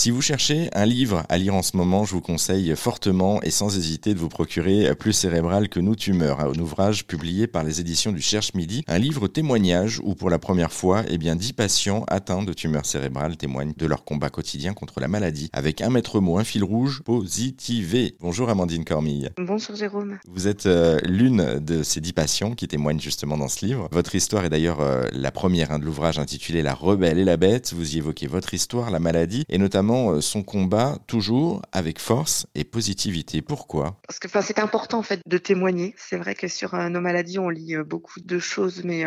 Si vous cherchez un livre à lire en ce moment, je vous conseille fortement et sans hésiter de vous procurer Plus cérébral que nous tumeurs, un ouvrage publié par les éditions du Cherche Midi, un livre témoignage où pour la première fois, eh bien, 10 patients atteints de tumeurs cérébrales témoignent de leur combat quotidien contre la maladie avec un maître mot, un fil rouge, positivé. Bonjour Amandine Cormille. Bonjour Jérôme. Vous êtes euh, l'une de ces 10 patients qui témoignent justement dans ce livre. Votre histoire est d'ailleurs euh, la première hein, de l'ouvrage intitulé La rebelle et la bête. Vous y évoquez votre histoire, la maladie et notamment euh, son combat toujours avec force et positivité. Pourquoi? Parce que c'est important en fait de témoigner. C'est vrai que sur nos maladies, on lit beaucoup de choses, mais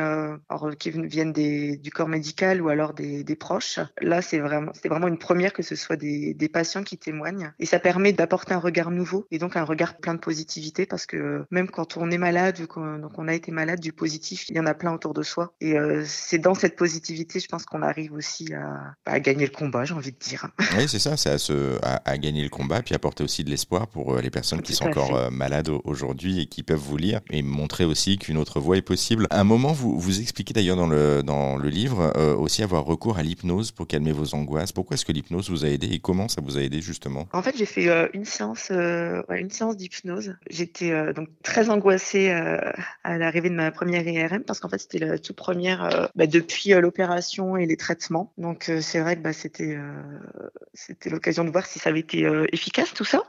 qui viennent du corps médical ou alors des, proches. Là, c'est vraiment, une première que ce soit des, patients qui témoignent. Et ça permet d'apporter un regard nouveau et donc un regard plein de positivité parce que même quand on est malade ou qu'on a été malade, du positif, il y en a plein autour de soi. Et euh, c'est dans cette positivité, je pense qu'on arrive aussi à, gagner le combat, j'ai envie de dire. Oui, c'est ça, c'est à, se, à, gagner le combat, puis apporter aussi de l'espoir pour euh, les personnes qui sont encore euh, malades aujourd'hui et qui peuvent vous lire et montrer aussi qu'une autre voie est possible. À un moment, vous, vous expliquez d'ailleurs dans le, dans le livre aussi avoir recours à l'hypnose pour calmer vos angoisses. Pourquoi est-ce que l'hypnose vous a aidé et comment ça vous a aidé justement? En fait, j'ai fait une séance, une séance d'hypnose. J'étais donc très angoissée à l'arrivée de ma première IRM parce qu'en fait, c'était la toute première bah, depuis l'opération et les traitements. Donc, c'est vrai que bah, c'était c'était l'occasion de voir si ça avait été efficace tout ça.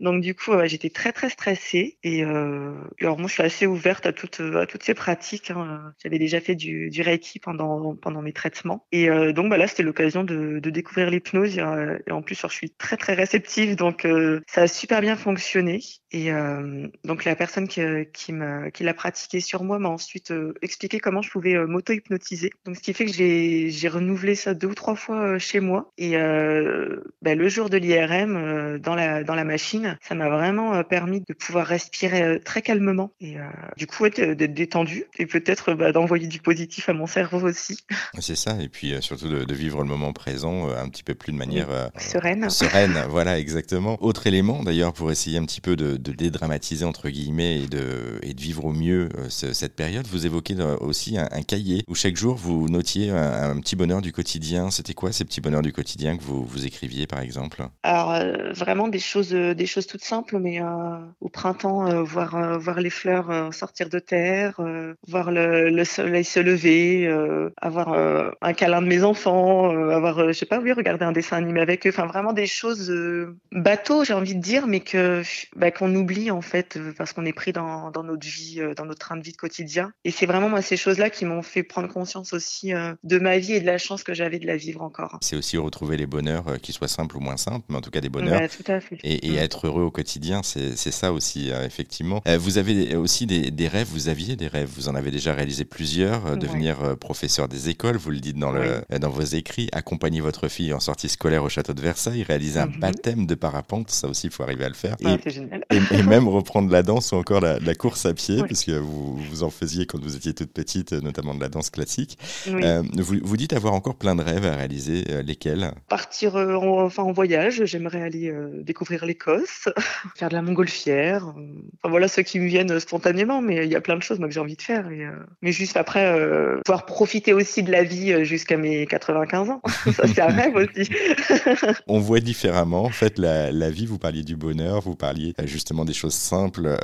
Donc du coup, j'étais très très stressée et euh, alors moi je suis assez ouverte à toutes à toutes ces pratiques. Hein. J'avais déjà fait du, du reiki pendant pendant mes traitements et euh, donc bah, là c'était l'occasion de, de découvrir l'hypnose et, en plus je suis très très réceptive donc euh, ça a super bien fonctionné et euh, donc la personne qui qui qui l'a pratiqué sur moi m'a ensuite euh, expliqué comment je pouvais m'auto hypnotiser. Donc ce qui fait que j'ai j'ai renouvelé ça deux ou trois fois chez moi et bah, le jour de l'IRM dans la dans la machine ça m'a vraiment euh, permis de pouvoir respirer euh, très calmement et euh, du coup d'être détendu et peut-être bah, d'envoyer du positif à mon cerveau aussi. C'est ça, et puis surtout de, vivre le moment présent un petit peu plus de manière sereine. Sereine, voilà, exactement. Autre élément d'ailleurs pour essayer un petit peu de, dédramatiser entre guillemets et de, et de vivre au mieux cette période, vous évoquez aussi un, cahier où chaque jour vous notiez un, petit bonheur du quotidien. C'était quoi ces petits bonheurs du quotidien que vous, vous écriviez par exemple? Alors vraiment des choses, des choses toutes simples, mais euh, au printemps, euh, voir, euh, voir les fleurs sortir de terre, voir le, le, soleil se lever, avoir un câlin de mes enfants, avoir, je sais pas, oui, regarder un dessin animé avec eux. Enfin, vraiment des choses bateaux, j'ai envie de dire, mais que bah, qu'on oublie en fait parce qu'on est pris dans, dans notre vie, dans notre train de vie de quotidien. Et c'est vraiment moi ces choses-là qui m'ont fait prendre conscience aussi de ma vie et de la chance que j'avais de la vivre encore. C'est aussi retrouver les bonheurs, qu'ils soient simples ou moins simples, mais en tout cas des bonheurs. tout à fait. Et, et mm. être heureux au quotidien, c'est ça aussi, euh, effectivement. Euh, vous avez aussi des, rêves, vous aviez des rêves, vous en avez déjà réalisé plusieurs, euh, devenir professeur des écoles, vous le dites dans, le, dans vos écrits, accompagner votre fille en sortie scolaire au château de Versailles, réaliser un mhm. baptême de parapente, ça aussi, il faut arriver à le faire. Ah, et, même reprendre la danse ou encore la, course à pied, puisque vous, vous en faisiez quand vous étiez toute petite, notamment de la danse classique. vous, vous dites avoir encore plein de rêves à réaliser, lesquels? Partir en, enfin, en voyage, j'aimerais aller découvrir l'Écosse. Faire de la montgolfière. Enfin voilà ceux qui me viennent spontanément, mais il y a plein de choses moi que j'ai envie de faire. Et, euh, mais juste après, euh, pouvoir profiter aussi de la vie euh, jusqu'à mes 95 ans. Ça c'est un rêve aussi. On voit différemment en fait la, la, vie. Vous parliez du bonheur, vous parliez justement des choses simples,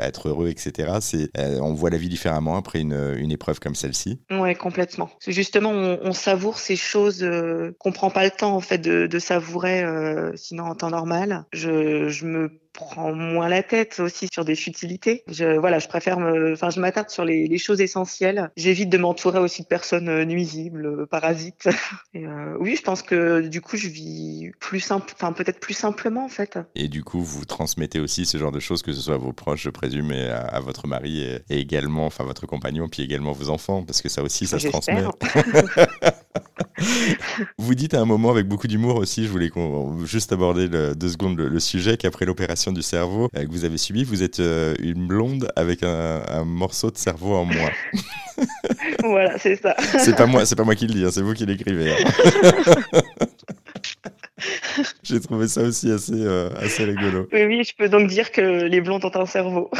être heureux, etc. C'est on voit la vie différemment après une, une épreuve comme celle-ci. Ouais, complètement. Justement, on, on, savoure ces choses qu'on prend pas le temps en fait de, de savourer, sinon en temps normal. Je, je me prends moins la tête aussi sur des futilités. Je, voilà, je préfère me, enfin, je m'attarde sur les, les, choses essentielles. J'évite de m'entourer aussi de personnes euh, nuisibles, euh, parasites. Et euh, oui, je pense que du coup, je vis plus simple, enfin, peut-être plus simplement, en fait. Et du coup, vous transmettez aussi ce genre de choses, que ce soit à vos proches, je présume, et à, votre mari, et, également, enfin, votre compagnon, puis également vos enfants, parce que ça aussi, ça se transmet. vous dites à un moment avec beaucoup d'humour aussi, je voulais juste aborder le, deux secondes le sujet, qu'après l'opération du cerveau euh, que vous avez subi, vous êtes euh, une blonde avec un, morceau de cerveau en moins. voilà, c'est ça. c'est pas moi, c'est pas moi qui le dis, hein, c'est vous qui l'écrivez. Hein. J'ai trouvé ça aussi assez, assez rigolo. Oui, oui, je peux donc dire que les blondes ont un cerveau.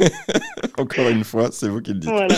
Encore une fois, c'est vous qui le dites. Voilà.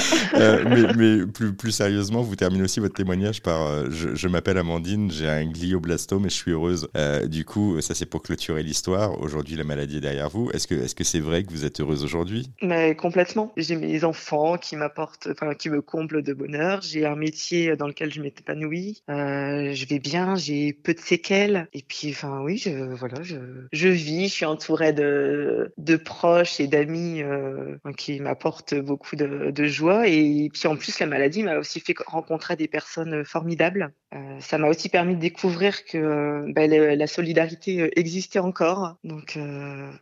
mais, mais plus, plus sérieusement, vous terminez aussi votre témoignage par je, je m'appelle Amandine, j'ai un glioblastome et je suis heureuse. du coup, ça c'est pour clôturer l'histoire. Aujourd'hui, la maladie est derrière vous. Est-ce que est-ce que c'est vrai que vous êtes heureuse aujourd'hui? Mais complètement. J'ai mes enfants qui m'apportent, enfin qui me comblent de bonheur. J'ai un métier dans lequel je m'épanouis. Euh, je vais bien. J'ai peu de séquelles. Et puis, enfin oui, je voilà, je, je vis. Je suis entourée de de proches et d'amis euh, qui m'apportent beaucoup de, de joie. Et puis en plus, la maladie m'a aussi fait rencontrer des personnes formidables. Euh, ça m'a aussi permis de découvrir que ben, la solidarité existait encore. Donc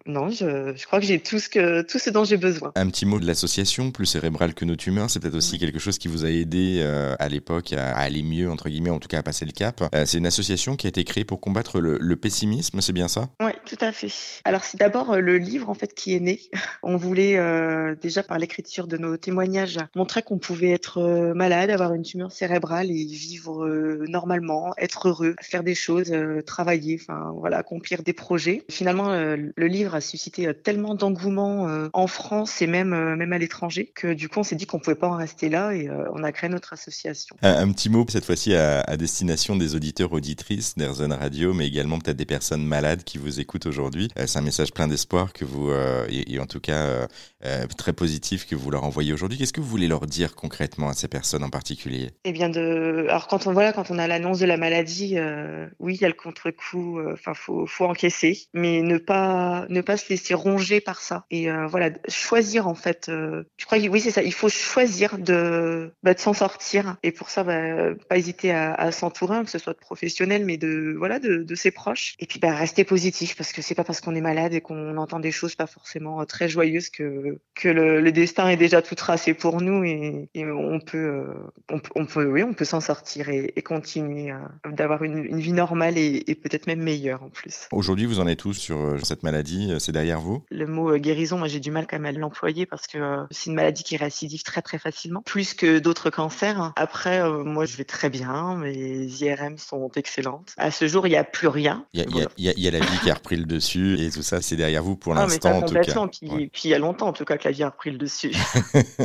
non, je, je, crois que j'ai tout ce que tout ce dont j'ai besoin. Un petit mot de l'association Plus cérébral que nos tumeurs, c'est peut-être aussi quelque chose qui vous a aidé euh, à l'époque à, aller mieux entre guillemets, en tout cas à passer le cap. Euh, c'est une association qui a été créée pour combattre le, le pessimisme, c'est bien ça? Oui, tout à fait. Alors c'est d'abord euh, le livre en fait qui est né. On voulait déjà par l'écriture de nos témoignages montrer qu'on pouvait être malade, avoir une tumeur cérébrale et vivre normalement, être heureux, faire des choses, travailler, enfin voilà, accomplir des projets. Finalement, le livre a suscité euh, tellement d'engouement euh, en France et même, euh, même à l'étranger que du coup on s'est dit qu'on pouvait pas en rester là et on a créé notre association. Un, petit mot cette fois-ci à, destination des auditeurs auditrices d'Airzone Radio, mais également peut-être des personnes malades qui vous écoutent aujourd'hui. C'est un message plein d'espoir que vous, et, en tout cas très positif que vous leur envoyez aujourd'hui. Qu'est-ce que vous voulez leur dire concrètement à ces personnes en particulier? Eh bien, alors quand on voilà, quand on a l'annonce de la maladie, oui, il y a le contre-coup. Enfin, faut, encaisser, mais ne pas ne pas se laisser ronger par ça. Et euh, voilà, choisir en fait. Euh, je crois que oui, c'est ça. Il faut choisir de, bah, de s'en sortir. Et pour ça, bah, pas hésiter à, s'entourer, que ce soit de professionnels, mais de voilà, de ses proches. Et puis bah, rester positif parce que c'est pas parce qu'on est malade et qu'on entend des choses pas forcément euh, très joyeuses que que le, le destin est déjà tout tracé pour nous et, et on peut on, peut oui, on peut s'en sortir et, et continuer d'avoir une, une, vie normale et, et peut-être même meilleure en plus. Aujourd'hui, vous en êtes tous sur cette maladie C'est derrière vous? Le mot euh, guérison, moi j'ai du mal quand même à l'employer parce que euh, c'est une maladie qui récidive très très facilement, plus que d'autres cancers. Après, euh, moi je vais très bien, mes IRM sont excellentes. À ce jour, il n'y a plus rien. Il y, a la vie qui a repris le dessus et tout ça, c'est derrière vous pour ah, l'instant en tout cas. Puis, puis il y a longtemps en tout cas que la vie a repris le dessus.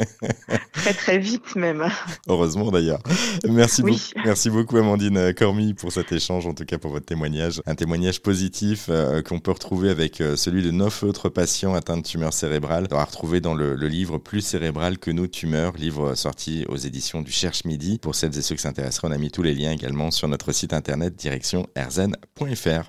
très très vite même. Heureusement d'ailleurs. Merci, beaucoup, merci beaucoup Amandine Cormy pour cet échange, en tout cas pour votre témoignage. Un témoignage positif qu'on peut retrouver avec celui de neuf autres patients atteints de tumeurs cérébrales. On va retrouver dans le, le, livre Plus cérébral que nos tumeurs, livre sorti aux éditions du Cherche Midi. Pour celles et ceux qui s'intéresseraient, on a mis tous les liens également sur notre site internet direction erzen.fr faire.